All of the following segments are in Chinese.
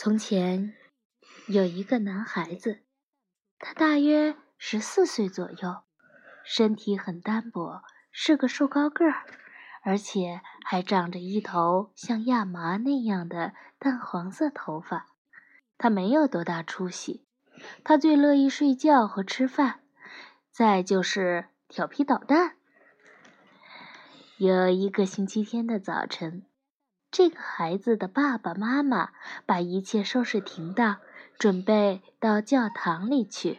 从前有一个男孩子，他大约十四岁左右，身体很单薄，是个瘦高个儿，而且还长着一头像亚麻那样的淡黄色头发。他没有多大出息，他最乐意睡觉和吃饭，再就是调皮捣蛋。有一个星期天的早晨。这个孩子的爸爸妈妈把一切收拾停当，准备到教堂里去。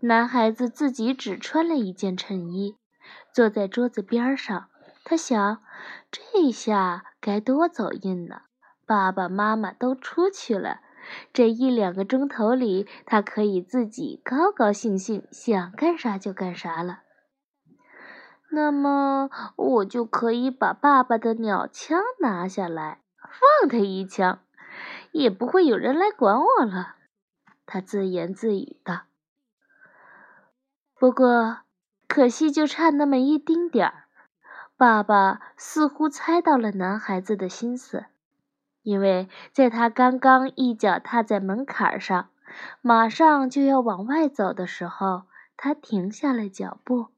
男孩子自己只穿了一件衬衣，坐在桌子边上。他想，这下该多走运呢！爸爸妈妈都出去了，这一两个钟头里，他可以自己高高兴兴，想干啥就干啥了。那么我就可以把爸爸的鸟枪拿下来，放他一枪，也不会有人来管我了。他自言自语道。不过，可惜就差那么一丁点儿。爸爸似乎猜到了男孩子的心思，因为在他刚刚一脚踏在门槛上，马上就要往外走的时候，他停下了脚步。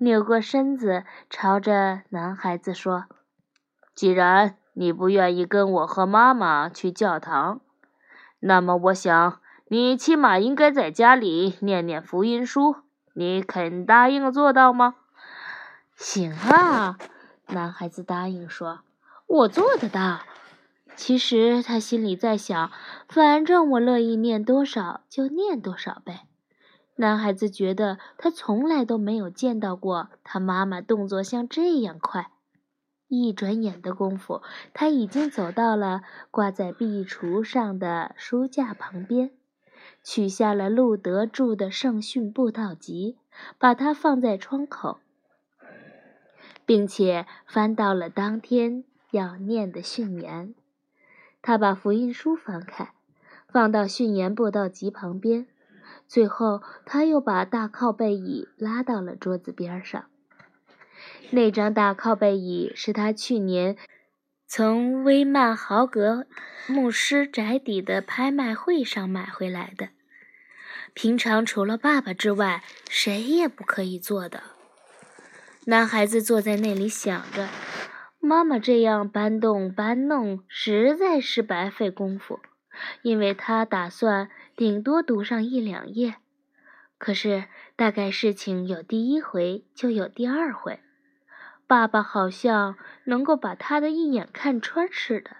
扭过身子，朝着男孩子说：“既然你不愿意跟我和妈妈去教堂，那么我想你起码应该在家里念念福音书。你肯答应做到吗？”“行啊！”男孩子答应说，“我做得到。”其实他心里在想：“反正我乐意念多少就念多少呗。”男孩子觉得他从来都没有见到过他妈妈动作像这样快。一转眼的功夫，他已经走到了挂在壁橱上的书架旁边，取下了路德著的《圣训布道集》，把它放在窗口，并且翻到了当天要念的训言。他把福音书翻开，放到《训言布道集》旁边。最后，他又把大靠背椅拉到了桌子边上。那张大靠背椅是他去年从威曼豪格牧师宅邸的拍卖会上买回来的。平常除了爸爸之外，谁也不可以坐的。男孩子坐在那里想着，妈妈这样搬动搬弄，实在是白费功夫。因为他打算顶多读上一两页，可是大概事情有第一回就有第二回，爸爸好像能够把他的一眼看穿似的。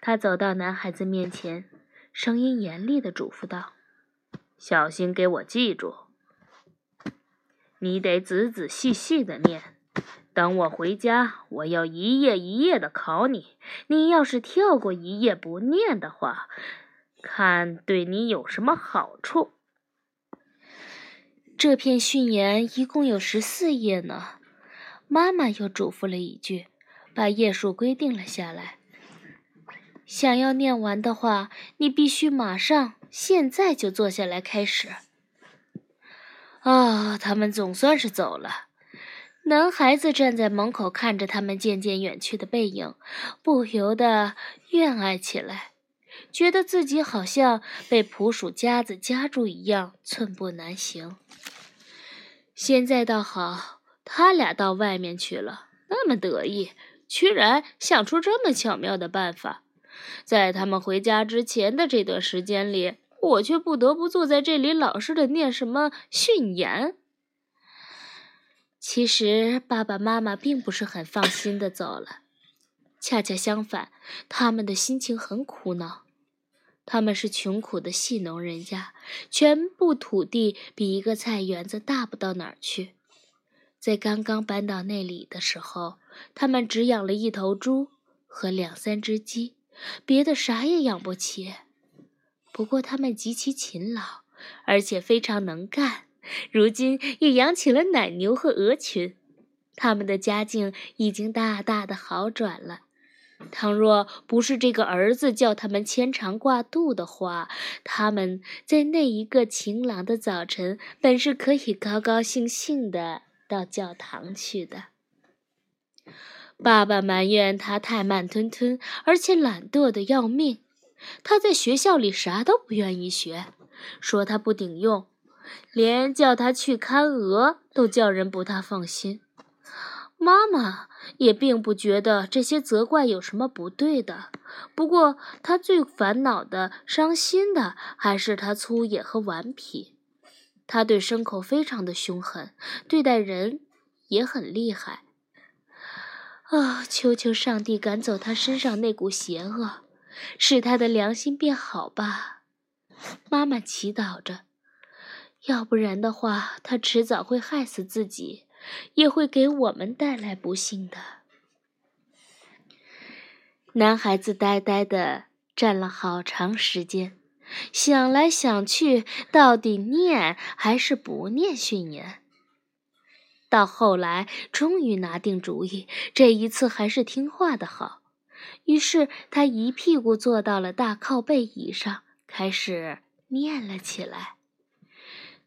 他走到男孩子面前，声音严厉地嘱咐道：“小心给我记住，你得仔仔细细的念。”等我回家，我要一页一页的考你。你要是跳过一页不念的话，看对你有什么好处。这篇训言一共有十四页呢。妈妈又嘱咐了一句，把页数规定了下来。想要念完的话，你必须马上、现在就坐下来开始。啊，他们总算是走了。男孩子站在门口，看着他们渐渐远去的背影，不由得怨爱起来，觉得自己好像被捕鼠夹子夹住一样，寸步难行。现在倒好，他俩到外面去了，那么得意，居然想出这么巧妙的办法。在他们回家之前的这段时间里，我却不得不坐在这里，老实的念什么训言。其实爸爸妈妈并不是很放心的走了，恰恰相反，他们的心情很苦恼。他们是穷苦的细农人家，全部土地比一个菜园子大不到哪儿去。在刚刚搬到那里的时候，他们只养了一头猪和两三只鸡，别的啥也养不起。不过他们极其勤劳，而且非常能干。如今也养起了奶牛和鹅群，他们的家境已经大大的好转了。倘若不是这个儿子叫他们牵肠挂肚的话，他们在那一个晴朗的早晨，本是可以高高兴兴的到教堂去的。爸爸埋怨他太慢吞吞，而且懒惰的要命，他在学校里啥都不愿意学，说他不顶用，连叫他去看鹅都叫人不大放心。妈妈也并不觉得这些责怪有什么不对的，不过他最烦恼的、伤心的还是他粗野和顽皮。他对牲口非常的凶狠，对待人也很厉害。啊！求求上帝赶走他身上那股邪恶，使他的良心变好吧！妈妈祈祷着，要不然的话，他迟早会害死自己。也会给我们带来不幸的。男孩子呆呆的站了好长时间，想来想去，到底念还是不念训言？到后来，终于拿定主意，这一次还是听话的好。于是他一屁股坐到了大靠背椅上，开始念了起来。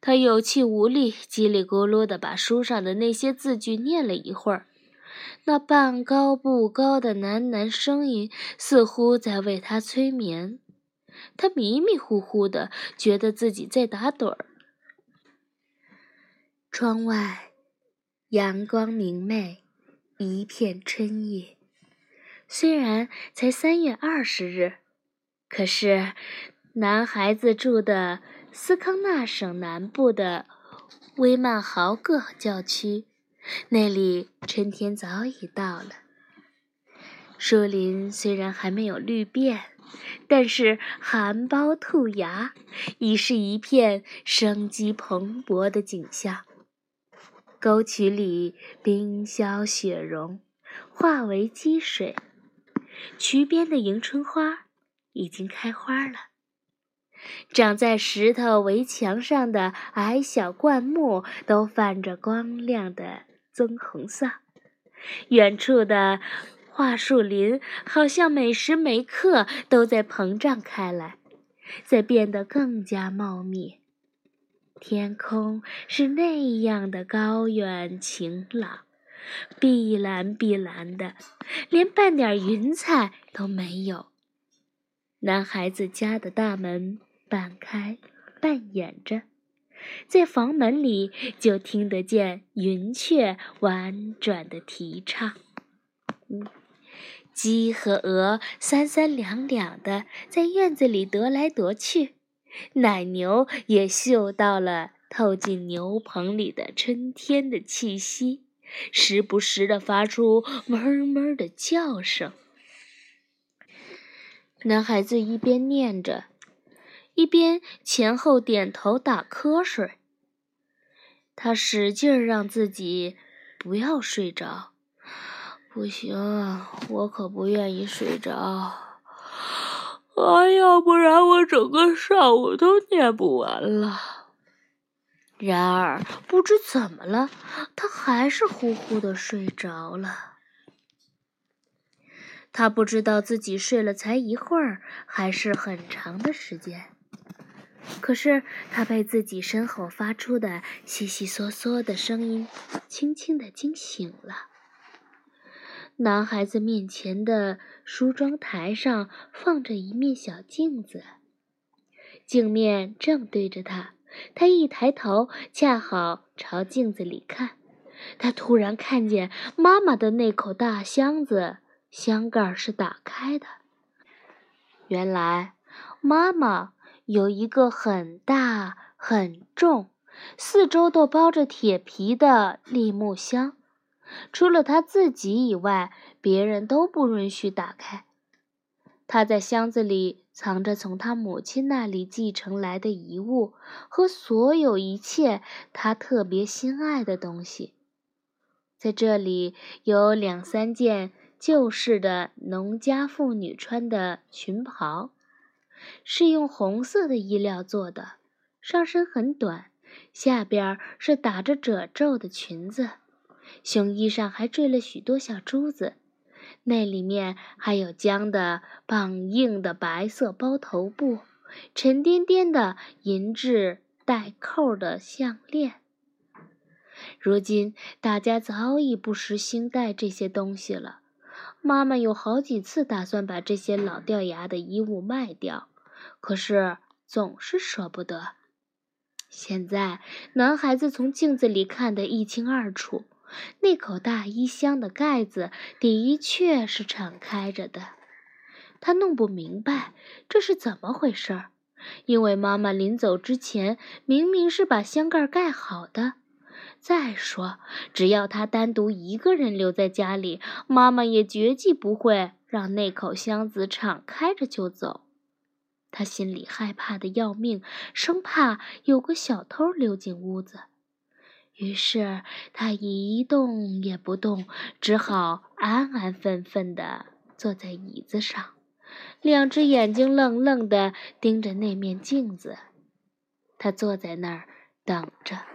他有气无力，叽里咕噜地把书上的那些字句念了一会儿，那半高不高的喃喃声音似乎在为他催眠。他迷迷糊糊的，觉得自己在打盹儿。窗外，阳光明媚，一片春意。虽然才三月二十日，可是男孩子住的。斯康纳省南部的威曼豪格教区，那里春天早已到了。树林虽然还没有绿遍，但是含苞吐芽，已是一片生机蓬勃的景象。沟渠里冰消雪融，化为积水，渠边的迎春花已经开花了。长在石头围墙上的矮小灌木都泛着光亮的棕红色，远处的桦树林好像每时每刻都在膨胀开来，在变得更加茂密。天空是那样的高远晴朗，碧蓝碧蓝的，连半点云彩都没有。男孩子家的大门。半开半掩着，在房门里就听得见云雀婉转的啼唱。鸡和鹅三三两两的在院子里踱来踱去，奶牛也嗅到了透进牛棚里的春天的气息，时不时的发出哞哞的叫声。男孩子一边念着。一边前后点头打瞌睡，他使劲让自己不要睡着。不行，我可不愿意睡着。啊，要不然我整个上午都念不完了。然而不知怎么了，他还是呼呼的睡着了。他不知道自己睡了才一会儿，还是很长的时间。可是他被自己身后发出的悉悉嗦嗦的声音轻轻地惊醒了。男孩子面前的梳妆台上放着一面小镜子，镜面正对着他。他一抬头，恰好朝镜子里看。他突然看见妈妈的那口大箱子，箱盖是打开的。原来，妈妈。有一个很大很重、四周都包着铁皮的立木箱，除了他自己以外，别人都不允许打开。他在箱子里藏着从他母亲那里继承来的遗物和所有一切他特别心爱的东西。在这里有两三件旧式的农家妇女穿的裙袍。是用红色的衣料做的，上身很短，下边是打着褶皱的裙子，胸衣上还缀了许多小珠子，那里面还有浆的绑硬的白色包头布，沉甸甸的银质带扣的项链。如今大家早已不时兴戴这些东西了。妈妈有好几次打算把这些老掉牙的衣物卖掉，可是总是舍不得。现在，男孩子从镜子里看得一清二楚，那口大衣箱的盖子的确是敞开着的。他弄不明白这是怎么回事儿，因为妈妈临走之前明明是把箱盖盖好的。再说，只要他单独一个人留在家里，妈妈也绝计不会让那口箱子敞开着就走。他心里害怕的要命，生怕有个小偷溜进屋子。于是他一动也不动，只好安安分分地坐在椅子上，两只眼睛愣愣地盯着那面镜子。他坐在那儿等着。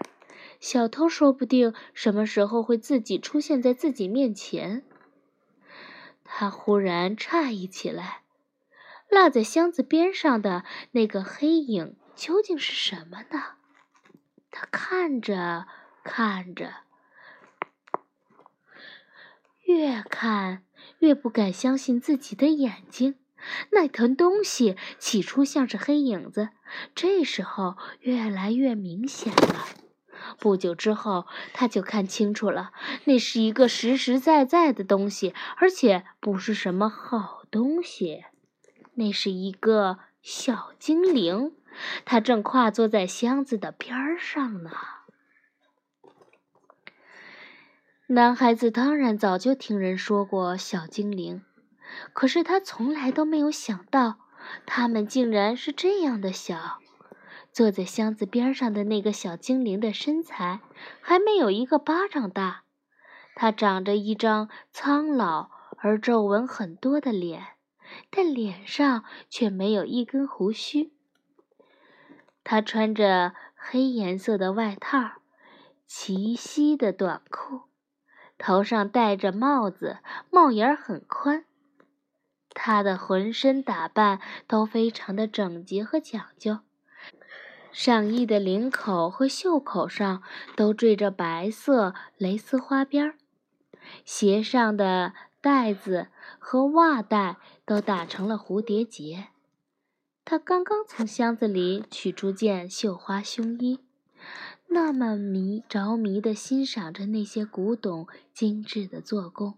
小偷说不定什么时候会自己出现在自己面前。他忽然诧异起来，落在箱子边上的那个黑影究竟是什么呢？他看着看着，越看越不敢相信自己的眼睛。那团东西起初像是黑影子，这时候越来越明显了。不久之后，他就看清楚了，那是一个实实在在的东西，而且不是什么好东西。那是一个小精灵，它正跨坐在箱子的边儿上呢。男孩子当然早就听人说过小精灵，可是他从来都没有想到，他们竟然是这样的小。坐在箱子边上的那个小精灵的身材还没有一个巴掌大，他长着一张苍老而皱纹很多的脸，但脸上却没有一根胡须。他穿着黑颜色的外套，齐膝的短裤，头上戴着帽子，帽檐很宽。他的浑身打扮都非常的整洁和讲究。上衣的领口和袖口上都缀着白色蕾丝花边儿，鞋上的带子和袜带都打成了蝴蝶结。他刚刚从箱子里取出件绣花胸衣，那么迷着迷地欣赏着那些古董精致的做工，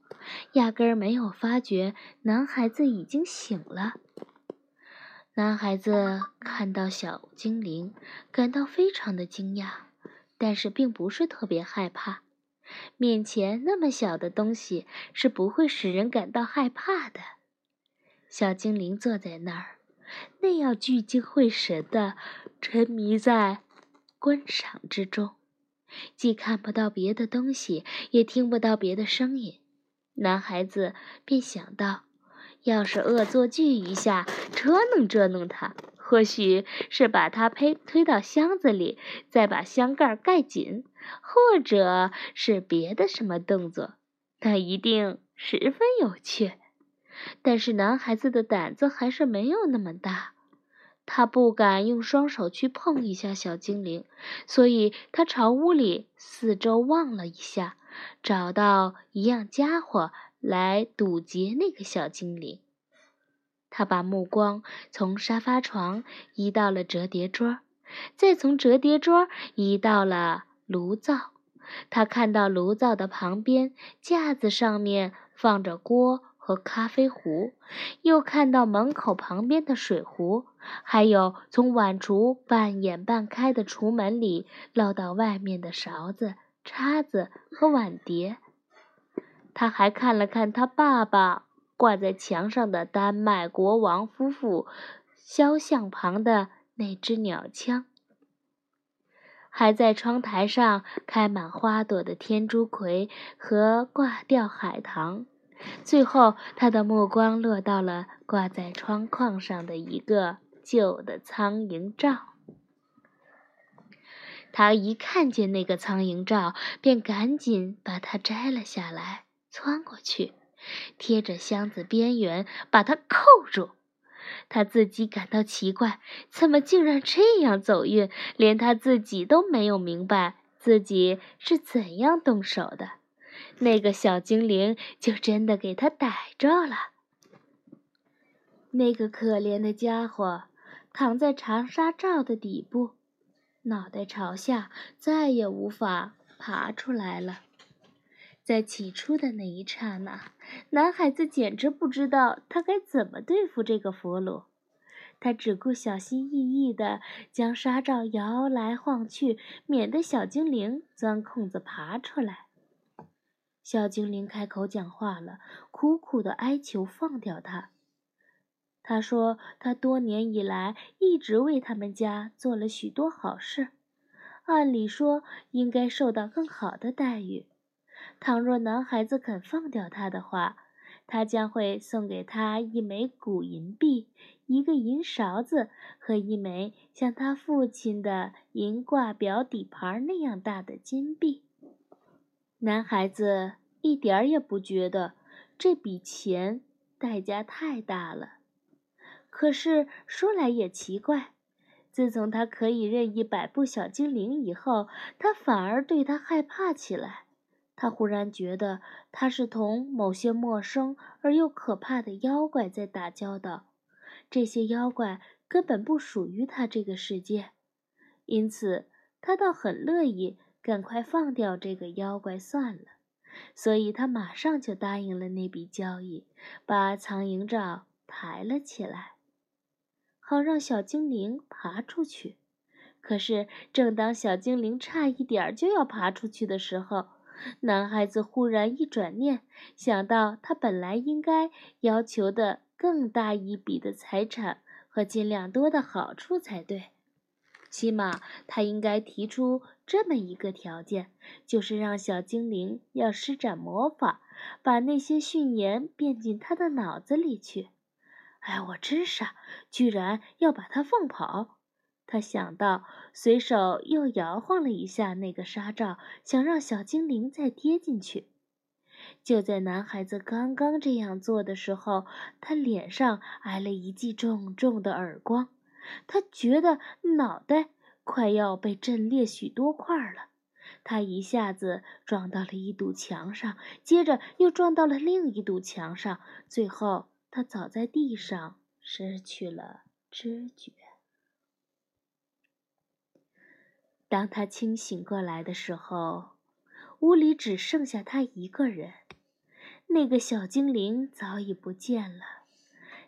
压根儿没有发觉男孩子已经醒了。男孩子看到小精灵，感到非常的惊讶，但是并不是特别害怕。面前那么小的东西是不会使人感到害怕的。小精灵坐在那儿，那样聚精会神地沉迷在观赏之中，既看不到别的东西，也听不到别的声音。男孩子便想到。要是恶作剧一下，捉弄捉弄他，或许是把他推推到箱子里，再把箱盖盖紧，或者是别的什么动作，那一定十分有趣。但是男孩子的胆子还是没有那么大，他不敢用双手去碰一下小精灵，所以他朝屋里四周望了一下，找到一样家伙。来堵截那个小精灵。他把目光从沙发床移到了折叠桌，再从折叠桌移到了炉灶。他看到炉灶的旁边架子上面放着锅和咖啡壶，又看到门口旁边的水壶，还有从碗橱半掩半开的橱门里漏到外面的勺子、叉子和碗碟。他还看了看他爸爸挂在墙上的丹麦国王夫妇肖像旁的那只鸟枪，还在窗台上开满花朵的天竺葵和挂吊海棠。最后，他的目光落到了挂在窗框上的一个旧的苍蝇罩。他一看见那个苍蝇罩，便赶紧把它摘了下来。窜过去，贴着箱子边缘把它扣住。他自己感到奇怪，怎么竟然这样走运，连他自己都没有明白自己是怎样动手的。那个小精灵就真的给他逮着了。那个可怜的家伙躺在长沙罩的底部，脑袋朝下，再也无法爬出来了。在起初的那一刹那，男孩子简直不知道他该怎么对付这个俘虏。他只顾小心翼翼地将纱罩摇来晃去，免得小精灵钻空子爬出来。小精灵开口讲话了，苦苦地哀求放掉他。他说：“他多年以来一直为他们家做了许多好事，按理说应该受到更好的待遇。倘若男孩子肯放掉他的话，他将会送给他一枚古银币、一个银勺子和一枚像他父亲的银挂表底盘那样大的金币。”男孩子一点儿也不觉得这笔钱代价太大了。可是说来也奇怪，自从他可以任意摆布小精灵以后，他反而对他害怕起来。他忽然觉得他是同某些陌生而又可怕的妖怪在打交道，这些妖怪根本不属于他这个世界，因此他倒很乐意赶快放掉这个妖怪算了。所以他马上就答应了那笔交易，把苍蝇罩抬了起来。好让小精灵爬出去。可是，正当小精灵差一点就要爬出去的时候，男孩子忽然一转念，想到他本来应该要求的更大一笔的财产和尽量多的好处才对。起码，他应该提出这么一个条件，就是让小精灵要施展魔法，把那些训言变进他的脑子里去。哎，我真傻，居然要把它放跑！他想到，随手又摇晃了一下那个纱罩，想让小精灵再跌进去。就在男孩子刚刚这样做的时候，他脸上挨了一记重重的耳光，他觉得脑袋快要被震裂许多块了。他一下子撞到了一堵墙上，接着又撞到了另一堵墙上，最后。他倒在地上，失去了知觉。当他清醒过来的时候，屋里只剩下他一个人。那个小精灵早已不见了，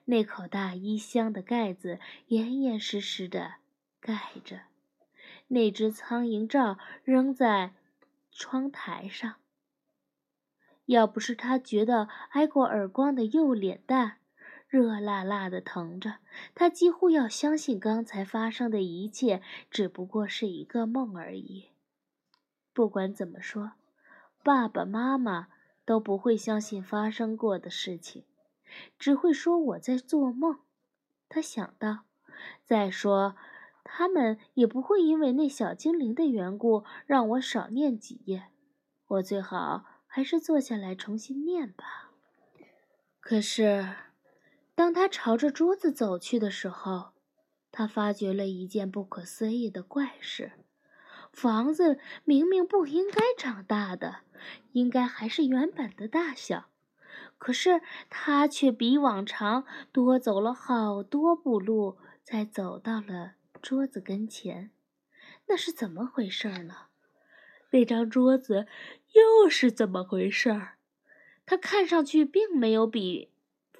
那口大衣箱的盖子严严实实的盖着，那只苍蝇罩扔在窗台上。要不是他觉得挨过耳光的右脸蛋热辣辣的疼着，他几乎要相信刚才发生的一切只不过是一个梦而已。不管怎么说，爸爸妈妈都不会相信发生过的事情，只会说我在做梦。他想到，再说，他们也不会因为那小精灵的缘故让我少念几页。我最好。还是坐下来重新念吧。可是，当他朝着桌子走去的时候，他发觉了一件不可思议的怪事：房子明明不应该长大的，应该还是原本的大小，可是他却比往常多走了好多步路，才走到了桌子跟前。那是怎么回事呢？那张桌子。又是怎么回事儿？它看上去并没有比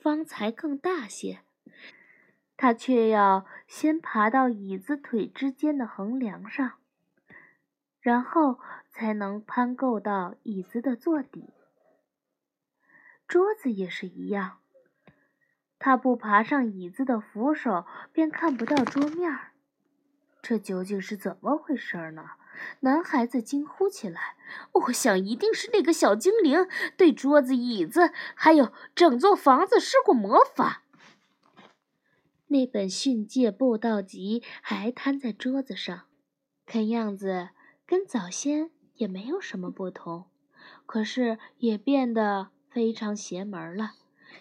方才更大些，他却要先爬到椅子腿之间的横梁上，然后才能攀够到椅子的座底。桌子也是一样，他不爬上椅子的扶手，便看不到桌面儿。这究竟是怎么回事呢？男孩子惊呼起来：“我想一定是那个小精灵对桌子、椅子，还有整座房子施过魔法。”那本训诫布道集还摊在桌子上，看样子跟早先也没有什么不同，可是也变得非常邪门了，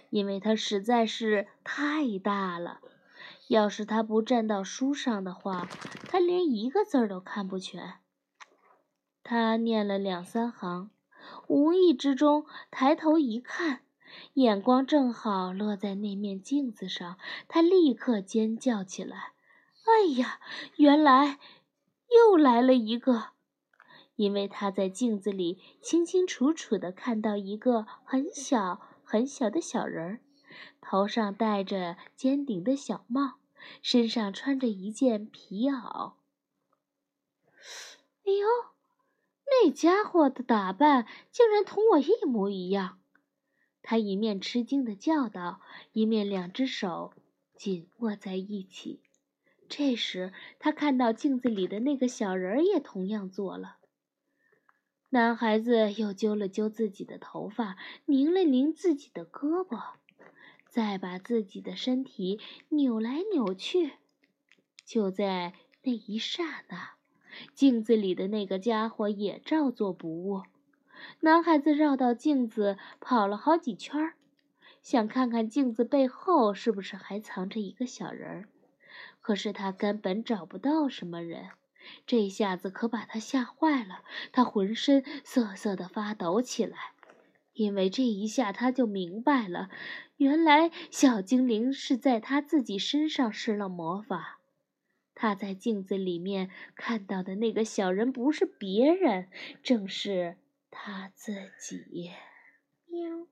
因为它实在是太大了。要是他不站到书上的话，他连一个字儿都看不全。他念了两三行，无意之中抬头一看，眼光正好落在那面镜子上，他立刻尖叫起来：“哎呀，原来又来了一个！”因为他在镜子里清清楚楚地看到一个很小很小的小人儿，头上戴着尖顶的小帽，身上穿着一件皮袄。哎呦，那家伙的打扮竟然同我一模一样！他一面吃惊地叫道，一面两只手紧握在一起。这时，他看到镜子里的那个小人儿也同样做了。男孩子又揪了揪自己的头发，拧了拧自己的胳膊，再把自己的身体扭来扭去。就在那一刹那，镜子里的那个家伙也照做不误。男孩子绕到镜子跑了好几圈，想看看镜子背后是不是还藏着一个小人儿。可是他根本找不到什么人，这下子可把他吓坏了。他浑身瑟瑟地发抖起来，因为这一下他就明白了，原来小精灵是在他自己身上施了魔法。他在镜子里面看到的那个小人不是别人，正是他自己。喵。